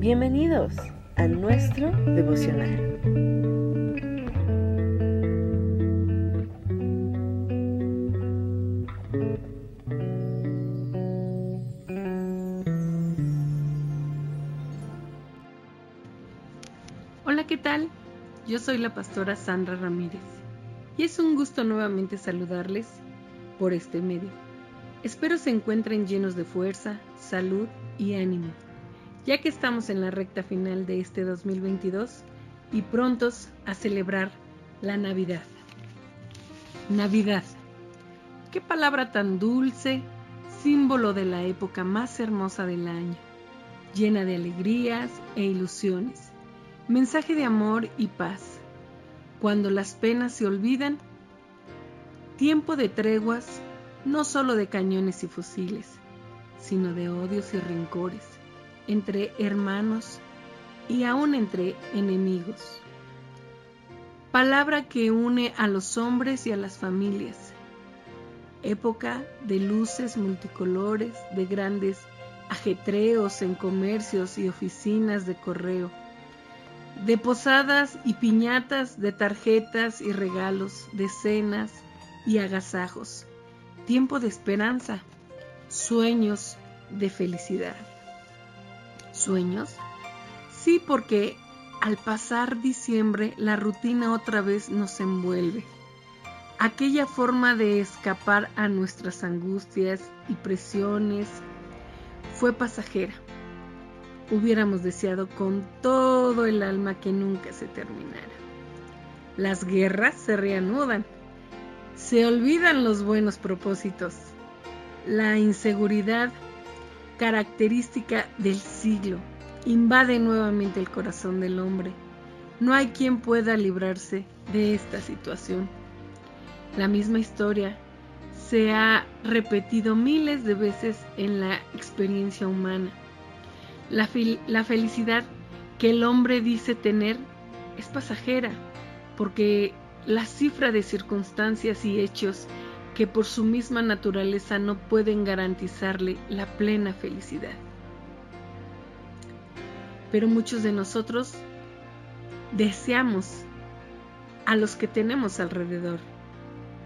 Bienvenidos a nuestro devocional. Hola, ¿qué tal? Yo soy la pastora Sandra Ramírez y es un gusto nuevamente saludarles por este medio. Espero se encuentren llenos de fuerza, salud y ánimo, ya que estamos en la recta final de este 2022 y prontos a celebrar la Navidad. Navidad. Qué palabra tan dulce, símbolo de la época más hermosa del año, llena de alegrías e ilusiones, mensaje de amor y paz. Cuando las penas se olvidan, tiempo de treguas, no solo de cañones y fusiles, sino de odios y rencores entre hermanos y aún entre enemigos. Palabra que une a los hombres y a las familias. Época de luces multicolores, de grandes ajetreos en comercios y oficinas de correo, de posadas y piñatas, de tarjetas y regalos, de cenas y agasajos, tiempo de esperanza, sueños de felicidad. ¿Sueños? Sí, porque al pasar diciembre la rutina otra vez nos envuelve. Aquella forma de escapar a nuestras angustias y presiones fue pasajera. Hubiéramos deseado con todo el alma que nunca se terminara. Las guerras se reanudan. Se olvidan los buenos propósitos. La inseguridad, característica del siglo, invade nuevamente el corazón del hombre. No hay quien pueda librarse de esta situación. La misma historia se ha repetido miles de veces en la experiencia humana. La, la, felicidad que el hombre dice tener es pasajera, porque la cifra de circunstancias y hechos que por su misma naturaleza no pueden garantizarle la plena felicidad. Pero muchos de nosotros deseamos a los que tenemos alrededor.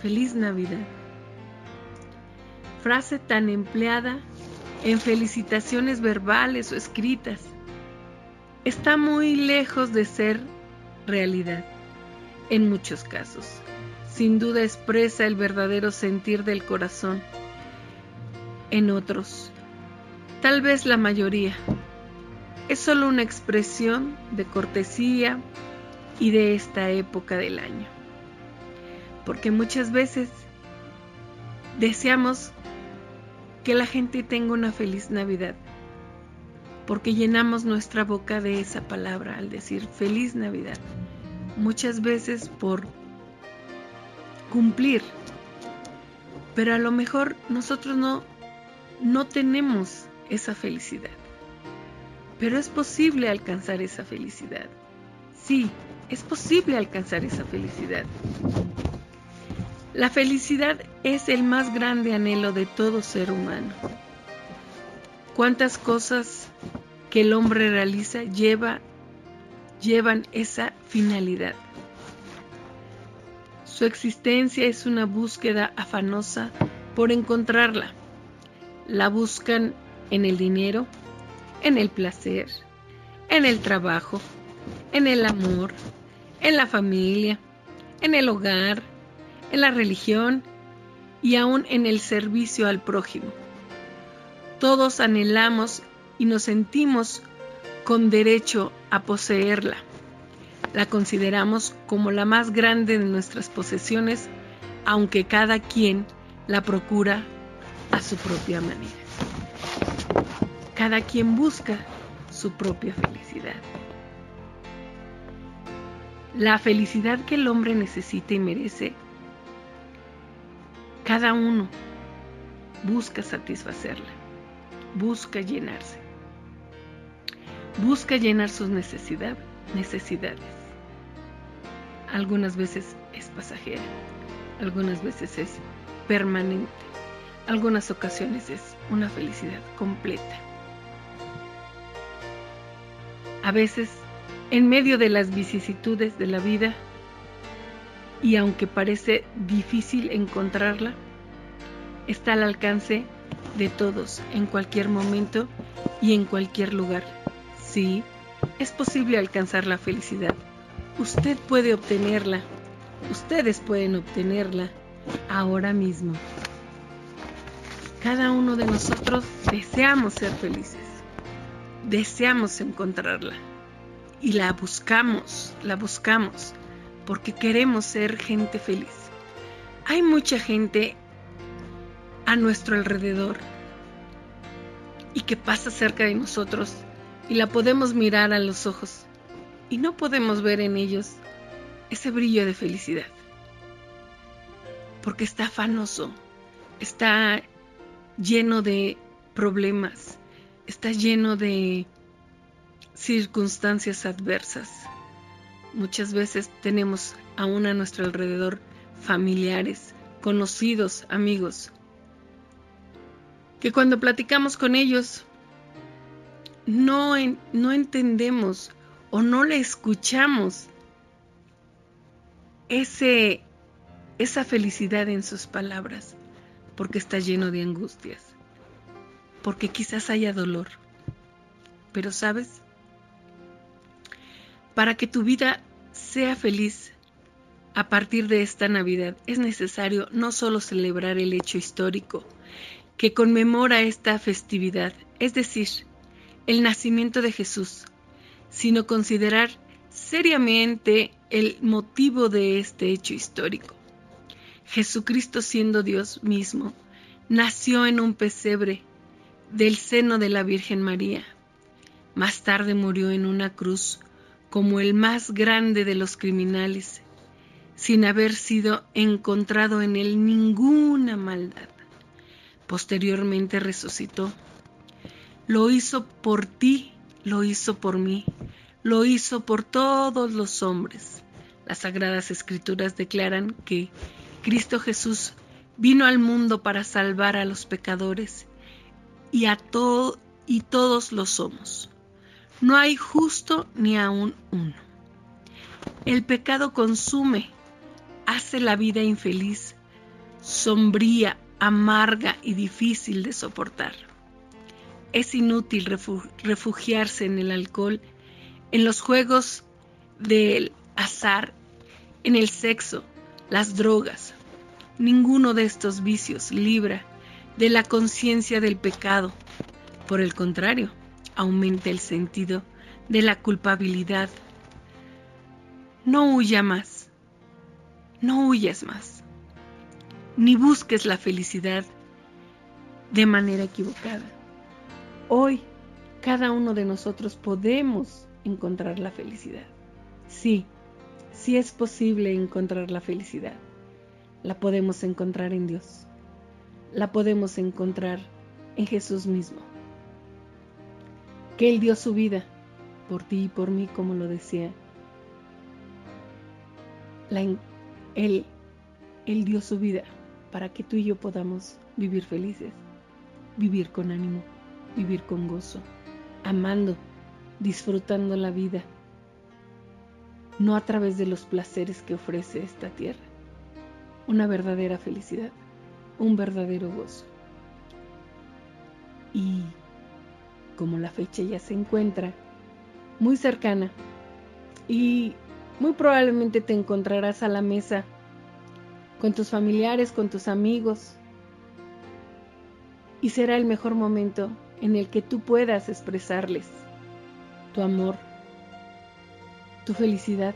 Feliz Navidad. Frase tan empleada en felicitaciones verbales o escritas. Está muy lejos de ser realidad en muchos casos. Sin duda expresa el verdadero sentir del corazón. En otros, tal vez la mayoría, es solo una expresión de cortesía y de esta época del año. Porque muchas veces deseamos que la gente tenga una feliz Navidad, porque llenamos nuestra boca de esa palabra al decir feliz Navidad, muchas veces por cumplir, pero a lo mejor nosotros no, no tenemos esa felicidad. Pero es posible alcanzar esa felicidad. Sí, es posible alcanzar esa felicidad. La felicidad es el más grande anhelo de todo ser humano. ¿Cuántas cosas que el hombre realiza lleva, llevan esa finalidad? Su existencia es una búsqueda afanosa por encontrarla. La buscan en el dinero, en el placer, en el trabajo, en el amor, en la familia, en el hogar, en la religión y aún en el servicio al prójimo. Todos anhelamos y nos sentimos con derecho a poseerla. La consideramos como la más grande de nuestras posesiones, aunque cada quien la procura a su propia manera. Cada quien busca su propia felicidad. La felicidad que el hombre necesita y merece, cada uno busca satisfacerla, busca llenarse, busca llenar sus necesidad, necesidades. Algunas veces es pasajera, algunas veces es permanente, algunas ocasiones es una felicidad completa. A veces, en medio de las vicisitudes de la vida, y aunque parece difícil encontrarla, está al alcance de todos en cualquier momento y en cualquier lugar. Sí, es posible alcanzar la felicidad. Usted puede obtenerla. Ustedes pueden obtenerla ahora mismo. Cada uno de nosotros deseamos ser felices. Deseamos encontrarla. Y la buscamos, la buscamos, porque queremos ser gente feliz. Hay mucha gente a nuestro alrededor y que pasa cerca de nosotros y la podemos mirar a los ojos y no podemos ver en ellos ese brillo de felicidad. Porque está afanoso, está lleno de problemas, está lleno de circunstancias adversas. Muchas veces tenemos aún a nuestro alrededor familiares, conocidos, amigos, que cuando platicamos con ellos no, no entendemos o no le escuchamos ese, esa felicidad en sus palabras, porque está lleno de angustias, porque quizás haya dolor. Pero sabes, para que tu vida sea feliz a partir de esta Navidad es necesario no solo celebrar el hecho histórico, que conmemora esta festividad, es decir, el nacimiento de Jesús, sino considerar seriamente el motivo de este hecho histórico. Jesucristo siendo Dios mismo, nació en un pesebre del seno de la Virgen María. Más tarde murió en una cruz como el más grande de los criminales, sin haber sido encontrado en él ninguna maldad. Posteriormente resucitó. Lo hizo por ti, lo hizo por mí, lo hizo por todos los hombres. Las sagradas escrituras declaran que Cristo Jesús vino al mundo para salvar a los pecadores y a y todos lo somos. No hay justo ni aún uno. El pecado consume, hace la vida infeliz, sombría, amarga y difícil de soportar. Es inútil refugiarse en el alcohol, en los juegos del azar, en el sexo, las drogas. Ninguno de estos vicios libra de la conciencia del pecado. Por el contrario, aumenta el sentido de la culpabilidad. No huya más. No huyas más ni busques la felicidad de manera equivocada. Hoy, cada uno de nosotros podemos encontrar la felicidad. Sí, sí es posible encontrar la felicidad. La podemos encontrar en Dios. La podemos encontrar en Jesús mismo. Que Él dio su vida por ti y por mí, como lo decía. él, él dio su vida para que tú y yo podamos vivir felices, vivir con ánimo, vivir con gozo, amando, disfrutando la vida, no a través de los placeres que ofrece esta tierra, una verdadera felicidad, un verdadero gozo. Y como la fecha ya se encuentra muy cercana y muy probablemente te encontrarás a la mesa con tus familiares, con tus amigos. Y será el mejor momento en el que tú puedas expresarles tu amor, tu felicidad,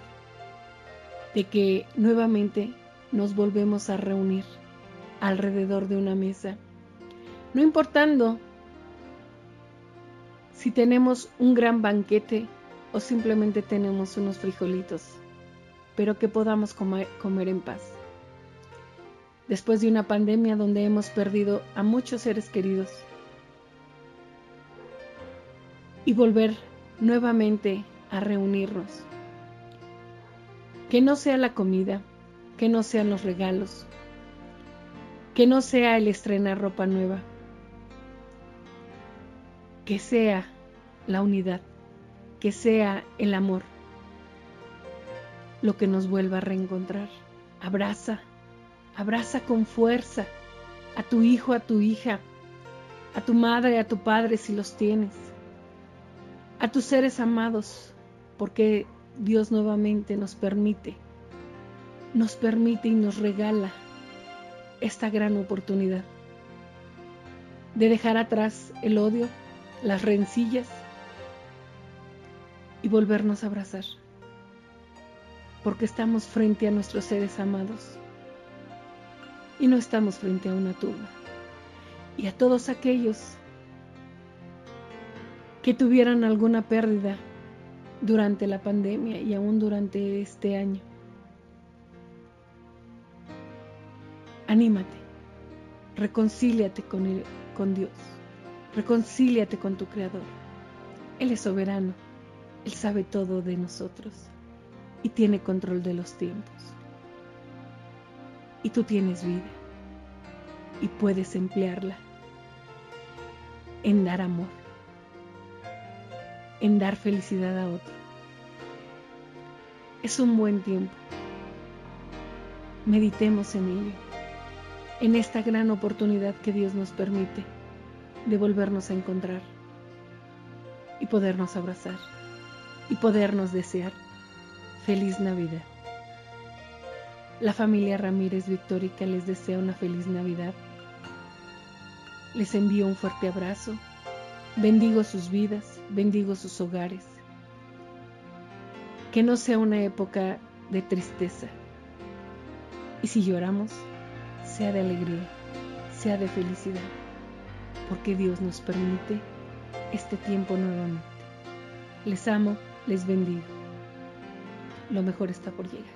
de que nuevamente nos volvemos a reunir alrededor de una mesa, no importando si tenemos un gran banquete o simplemente tenemos unos frijolitos, pero que podamos comer, en paz después de una pandemia donde hemos perdido a muchos seres queridos. Y volver nuevamente a reunirnos. Que no sea la comida, que no sean los regalos, que no sea el estrenar ropa nueva, que sea la unidad, que sea el amor lo que nos vuelva a reencontrar. Abraza, abraza con fuerza a tu hijo, a tu hija, a tu madre, a tu padre si los tienes, a tus seres amados, porque Dios nuevamente nos permite, nos permite y nos regala esta gran oportunidad de dejar atrás el odio, las rencillas y volvernos a abrazar, porque estamos frente a nuestros seres amados y no estamos frente a una tumba. Y a todos aquellos que tuvieran alguna pérdida durante la pandemia y aún durante este año. Anímate, reconcíliate con, con Dios, reconcíliate con tu Creador. Él es soberano, Él sabe todo de nosotros y tiene control de los tiempos y tú tienes vida y puedes emplearla en dar amor, en dar felicidad a otro. Es un buen tiempo. Meditemos en ello, en esta gran oportunidad que Dios nos permite de volvernos a encontrar y podernos abrazar y podernos desear feliz Navidad. La familia Ramírez Victórica les desea una feliz Navidad. Les envío un fuerte abrazo. Bendigo sus vidas, bendigo sus hogares. Que no sea una época de tristeza. Y si lloramos, sea de alegría, sea de felicidad, porque Dios nos permite este tiempo nuevamente. Les amo, les bendigo. Lo mejor está por llegar.